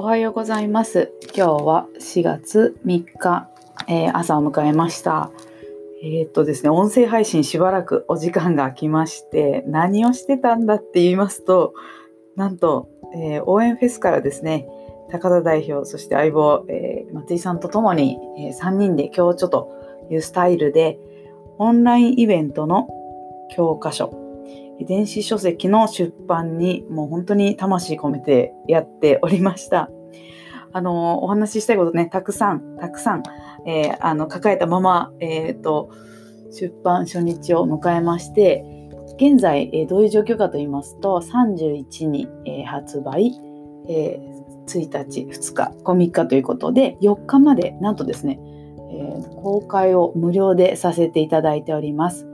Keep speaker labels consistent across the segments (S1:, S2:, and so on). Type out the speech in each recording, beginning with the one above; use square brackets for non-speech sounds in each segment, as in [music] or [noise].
S1: おはようございます。今日は4月3日、えー朝を迎えました。えーっとですね、音声配信しばらくお時間が空きまして、何をしてたんだって言いますと、なんと、えー応援フェスからですね、高田代表、そして相棒、え松井さんとともに、え3人で今日ちょっというスタイルで、オンラインイベントの教科書、電子書籍の出版にもう本当に魂込めてやっておりました。あの、お話ししたいことね、たくさん、たくさん、えーあの、抱えたまま、えっ、と、出版初日を迎えまして、現在、えーどういう状況かと言いますと、31に、えー発売、えー1日、2日、こ3日ということで、4日まで、なんとですね、えー公開を無料でさせていただいております。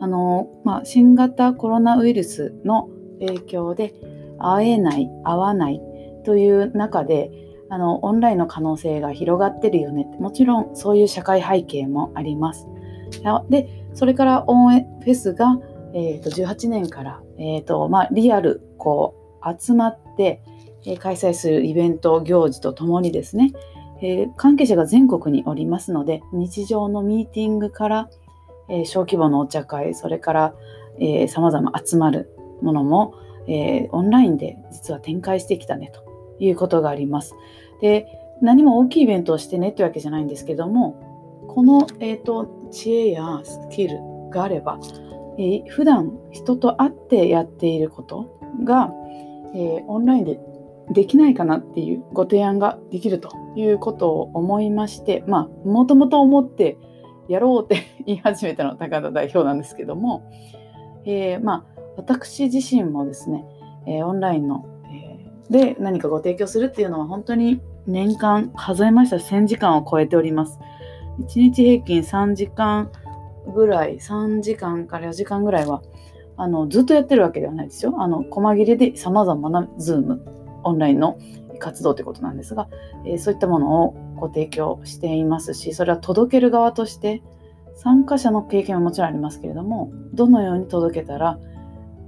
S1: あの、まあ、新型コロナウイルスの影響で会えない、会わないという中で、あの、オンラインの可能性が広がってるよね。もちろんそういう社会背景もあります。で、それからオンエフェスが、えーと18年から、えーとまあ、リアル、こう、集まって、え開催するイベント行事とともにですね、えー関係者が全国におりますので、日常のミーティングから、え小規模のお茶会、それから、えー、様々集まるものも、えオンラインで実は展開してきたねということがあります。で、何も大きいイベントをしてねってわけじゃないんですけども、この、えー、と知恵やスキルがあれば、えー普段人と会ってやっていることが、えーオンラインでできないかなっていうご提案ができるということを思いまして、まあ、もともと思ってやろうって言い始めたのは高田代表なんですけども、えーまあ、私自身もですね、えーオンラインの、えーで何かご提供するっていうのは本当に年間数えました1000時間を超えております。1日平均3時間ぐらい、3時間から4時間ぐらいはあのずっとやってるわけではないですよ。あの細切れで様々な Zoom、オンラインの活動ということなんですが、えーそういったものをご提供していますし、それは届ける側として参加者の経験はもちろんありますけれども、どのように届けたら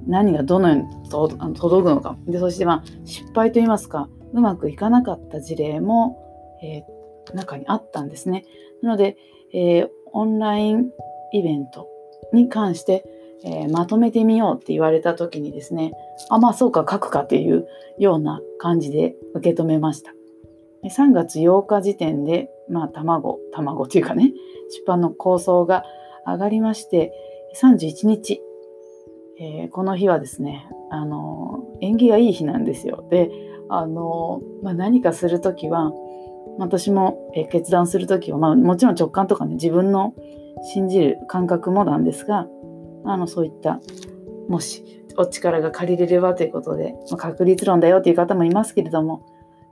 S1: 何がどのようにとあの届くのか。で、そしてまあ失敗といいますか、うまくいかなかった事例も、えー中にあったんですね。なので、えーオンラインイベントに関して、えーまとめてみようって言われた時にですね、あ、まあそうか、書くかっていうような感じで受け止めました。3月8日時点で、まあ卵、卵というかね、出版の構想が上がりまして、31日、えーこの日はですね、あの縁起がいい日なんですよ。で、あのまあ、何かするときは、私も、決断するときは、まあ、もちろん直感とかね、自分の信じる感覚もなんですが、あの、そういった、もし、お力が借りれればということで、まあ、確率論だよという方もいますけれども、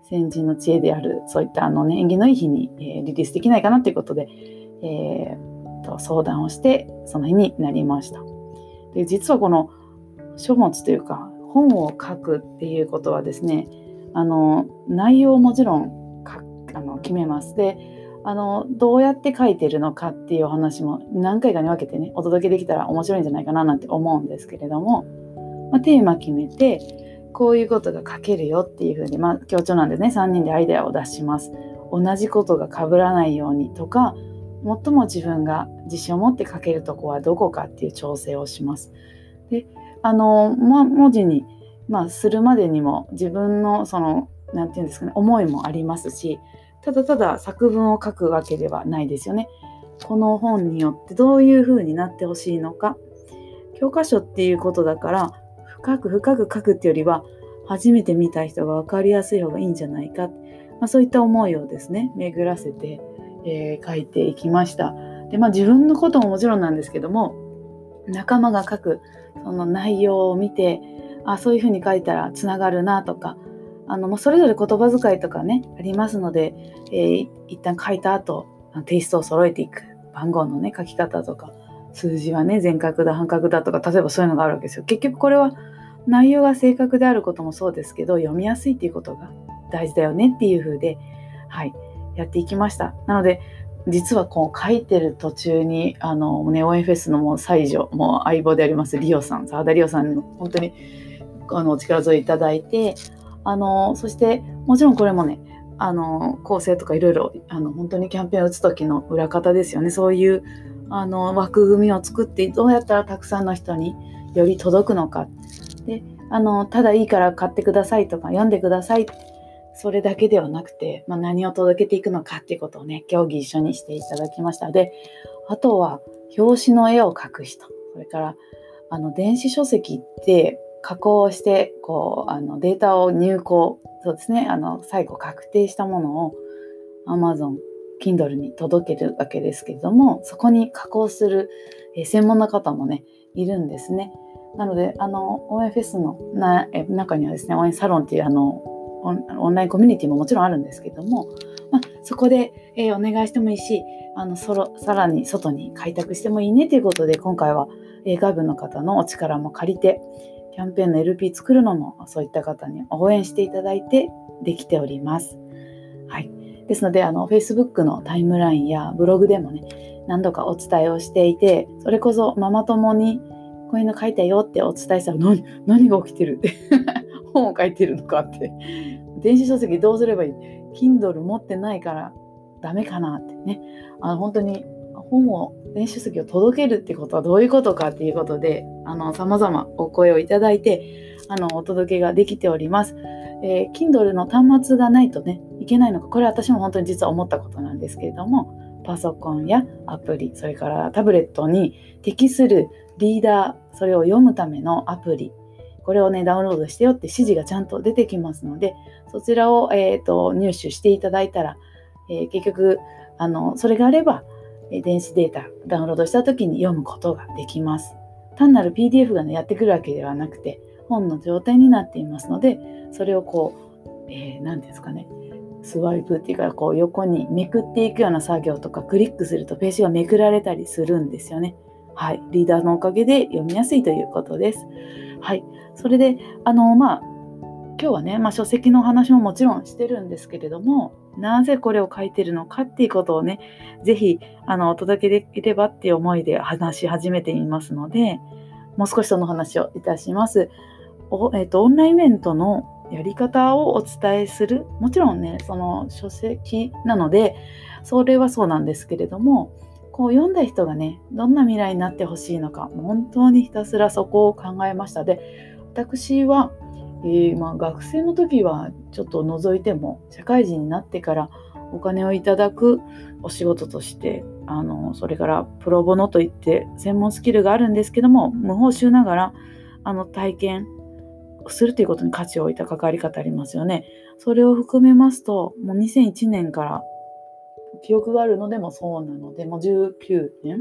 S1: 先人の知恵である、そういったあのね、縁起のいい日に、えーリリースできないかなということで、えーと相談をして、その日になりました。で実はこの書物というか本を書くっていうことはですねあの内容をもちろんかあの決めますであのどうやって書いてるのかっていうお話も何回かに分けてねお届けできたら面白いんじゃないかななんて思うんですけれども、まあ、テーマ決めてこういうことが書けるよっていうふうにまあ強調なんでね3人でアイデアを出します同じことが被らないようにとか最も自分が自信を持って書けるとこはどこかっていう調整をします。であの、ま、文字に、まあ、するまでにも自分のそのなんていうんですかね思いもありますしただただ作文を書くわけではないですよね。この本によってどういうふうになってほしいのか教科書っていうことだから深く深く書くってよりは初めて見た人が分かりやすい方がいいんじゃないか、まあ、そういった思いをですね巡らせてえー書いていきました。で、まあ自分のことももちろんなんですけども、仲間が書くその内容を見て、あ、そういうふうに書いたらつながるなとか、あの、まあそれぞれ言葉遣いとかね、ありますので、えー一旦書いた後、テイストを揃えていく。番号のね、書き方とか、数字はね、全角だ、半角だとか、例えばそういうのがあるわけですよ。結局これは内容が正確であることもそうですけど、読みやすいっていうことが大事だよねっていうふうで、はい、やっていきました。なので、実はこう書いてる途中に、あの、ネオエフェスのもう最女、もう相棒でありますリオさん、澤田リオさんに本当にあのお力添えいただいて、あの、そしてもちろんこれもねあの構成とかいろいろ本当にキャンペーンを打つ時の裏方ですよね。そういうあの枠組みを作ってどうやったらたくさんの人により届くのか。であのただいいから買ってくださいとか読んでください。それだけではなくて、まあ、何を届けていくのかっていうことをね競技一緒にしていただきました。であとは表紙の絵を描く人。それからあの電子書籍って加工してこうあのデータを入稿そうですねあの最後確定したものを Amazon Kindle に届けるわけですけれどもそこに加工する、専門の方もねいるんですね。なのであの応援フェスのな中にはですね応援サロンっていうあのオンラインコミュニティももちろんあるんですけども、まあ、そこで、えー、お願いしてもいいしあのそろさらに外に開拓してもいいねということで今回は、えー、外部の方のお力も借りてキャンペーンの LP 作るのもそういった方に応援していただいてできております。はい、ですのであの Facebook のタイムラインやブログでもね何度かお伝えをしていてそれこそママ友にこういうの書いたよってお伝えしたら何何が起きてる？って [laughs] 本を書いてるのかって。電子書籍どうすればいい？Kindle 持ってないからダメかなってね。あの本当に本を電子書籍を届けるってことはどういうことかっていうことであの様々お声をいただいてあのお届けができております。えー、Kindle の端末がないとねいけないのかこれ私も本当に実は思ったことなんですけれどもパソコンやアプリそれからタブレットに適するリーダーそれを読むためのアプリこれをねダウンロードしてよって指示がちゃんと出てきますのでそちらを、えーと、入手していただいたら、えー、結局あのそれがあれば電子データダウンロードした時に読むことができます。単なる PDF がねやってくるわけではなくて本の状態になっていますのでそれをこう、えー、何ですかねスワイプっていうかこう横にめくっていくような作業とかクリックするとページがめくられたりするんですよね。はい、リーダーのおかげで読みやすいということです。はい、それであのまあ今日はね、まあ、書籍の話ももちろんしてるんですけれどもなぜこれを書いてるのかっていうことをね是非あのお届けできればっていう思いで話し始めていますのでもう少しその話をいたします。おえーと、オンラインイベントのやり方をお伝えするもちろんねその書籍なのでそれはそうなんですけれどもこう読んだ人がねどんな未来になってほしいのか本当にひたすらそこを考えましたで私は、えー、まあ、学生の時はちょっと除いても社会人になってからお金をいただくお仕事としてあのそれからプロボノといって専門スキルがあるんですけども無報酬ながらあの体験するということに価値を置いた関わり方ありますよね。それを含めますと、もう2001年から記憶があるのでもそうなので、もう19年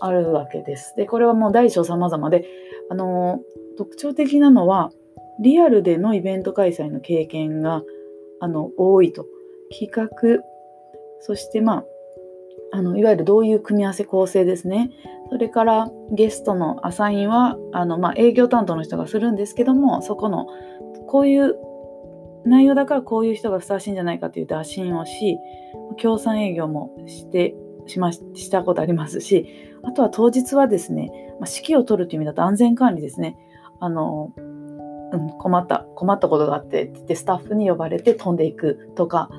S1: あるわけです。で、これはもう大小様々で、あの特徴的なのは、リアルでのイベント開催の経験があの多いと。企画、そしてまあ、あのいわゆるどういう組み合わせ構成ですね。それからゲストのアサインはあの、まあ、営業担当の人がするんですけどもそこのこういう内容だからこういう人がふさわしいんじゃないかという打診をし協賛営業もしてしましたことありますしあとは当日はですね、まあ、指揮を取るという意味だと安全管理ですねあの、うん、困った困ったことがあってってスタッフに呼ばれて飛んでいくとか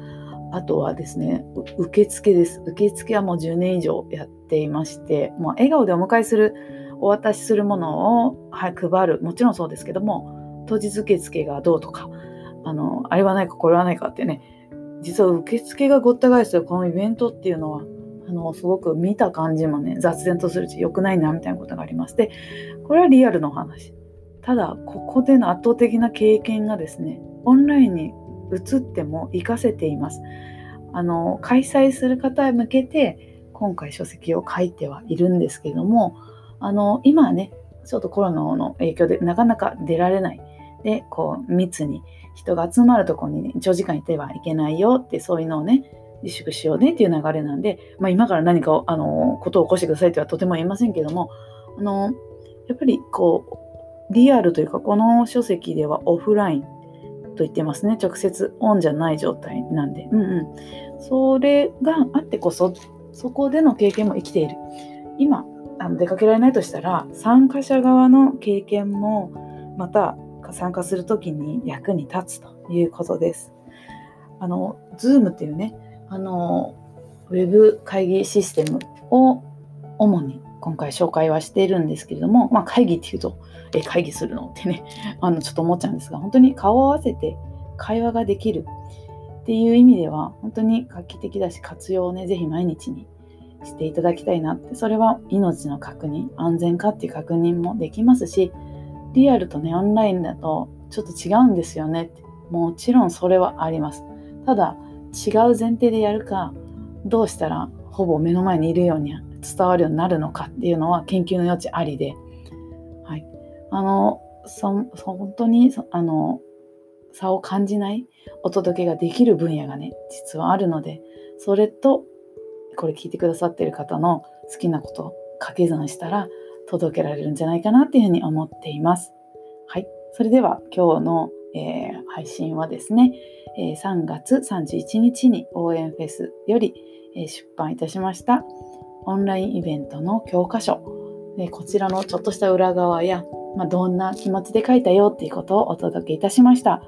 S1: あとはですね受付です。受付はもう10年以上やっていましてもう笑顔でお迎えするお渡しするものを、はい、配る。もちろんそうですけども当日受付がどうとかあのあれはないかこれはないかってね実は受付がごった返すこのイベントっていうのはあのすごく見た感じもね雑然とするし良くないなみたいなことがありましてこれはリアルのお話。ただここでの圧倒的な経験がですねオンラインに移っても活かせています。あの開催する方へ向けて今回書籍を書いてはいるんですけどもあの今はねちょっとコロナの影響でなかなか出られない。でこう密に人が集まるところに、ね、長時間いてはいけないよってそういうのをね自粛しようねっていう流れなんで、まあ、今から何かあのことを起こしてくださいとはとても言えませんけどもあのやっぱりこうリアルというかこの書籍ではオフラインと言ってますね。直接オンじゃない状態なんで、うんうん、それがあってこそそこでの経験も生きている。今あの出かけられないとしたら参加者側の経験もまた参加する時に役に立つということです。あの Zoom っていうねあのウェブ会議システムを主に今回紹介はしているんですけれども、まあ、会議っていうと、え、会議するのってね、[laughs] あの、ちょっと思っちゃうんですが、本当に顔を合わせて会話ができるっていう意味では、本当に画期的だし、活用をね、ぜひ毎日にしていただきたいなって、それは命の確認、安全かっていう確認もできますし、リアルとね、オンラインだとちょっと違うんですよねって。もちろんそれはあります。ただ、違う前提でやるか、どうしたらほぼ目の前にいるように伝わるようになるのかっていうのは研究の余地ありで、はい、あのそ本当にあの差を感じないお届けができる分野がね実はあるのでそれとこれ聞いてくださってる方の好きなことを掛け算したら届けられるんじゃないかなっていうふうに思っています。はい、それでは今日の、えー、配信はですね、え、3月31日に応援フェスより、え、出版いたしました。オンラインイベントの教科書。でこちらのちょっとした裏側や、まあ、どんな気持ちで書いたよっていうことをお届けいたしました。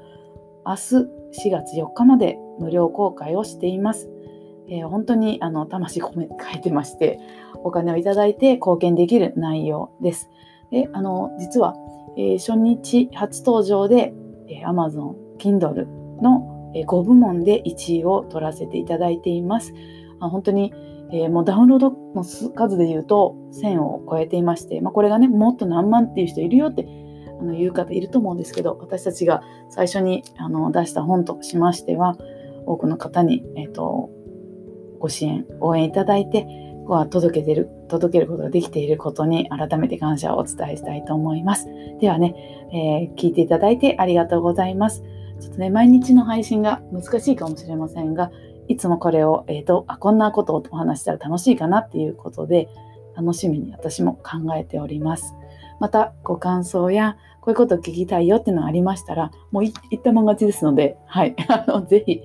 S1: 明日4月4日まで無料公開をしています、えー、本当にあの魂込めて書いてましてお金をいただいて貢献できる内容です。であの実は、えー、初日初登場で、Amazon Kindle の5部門で1位を取らせていただいています。あ本当にえー、もうダウンロードの数で言うと1000を超えていまして、まあ、これがねもっと何万っていう人いるよってあの言う方いると思うんですけど私たちが最初にあの出した本としましては多くの方に、えーと、ご支援応援いただいては届けてる届けることができていることに改めて感謝をお伝えしたいと思います。ではね、えー、聞いていただいてありがとうございます。ちょっとね、毎日の配信が難しいかもしれませんが、いつもこれを、えーと、あこんなことをお話したら楽しいかなっていうことで楽しみに私も考えております。またご感想やこういうことを聞きたいよっていうのがありましたらもう言ったもん勝ちですので、はい、[laughs] あのぜひ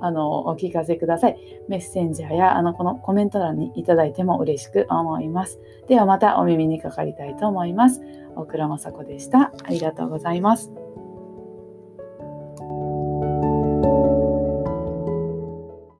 S1: あのお聞かせください。メッセンジャーやあのこのコメント欄にいただいても嬉しく思います。ではまたお耳にかかりたいと思います。大倉雅子でした。ありがとうございます。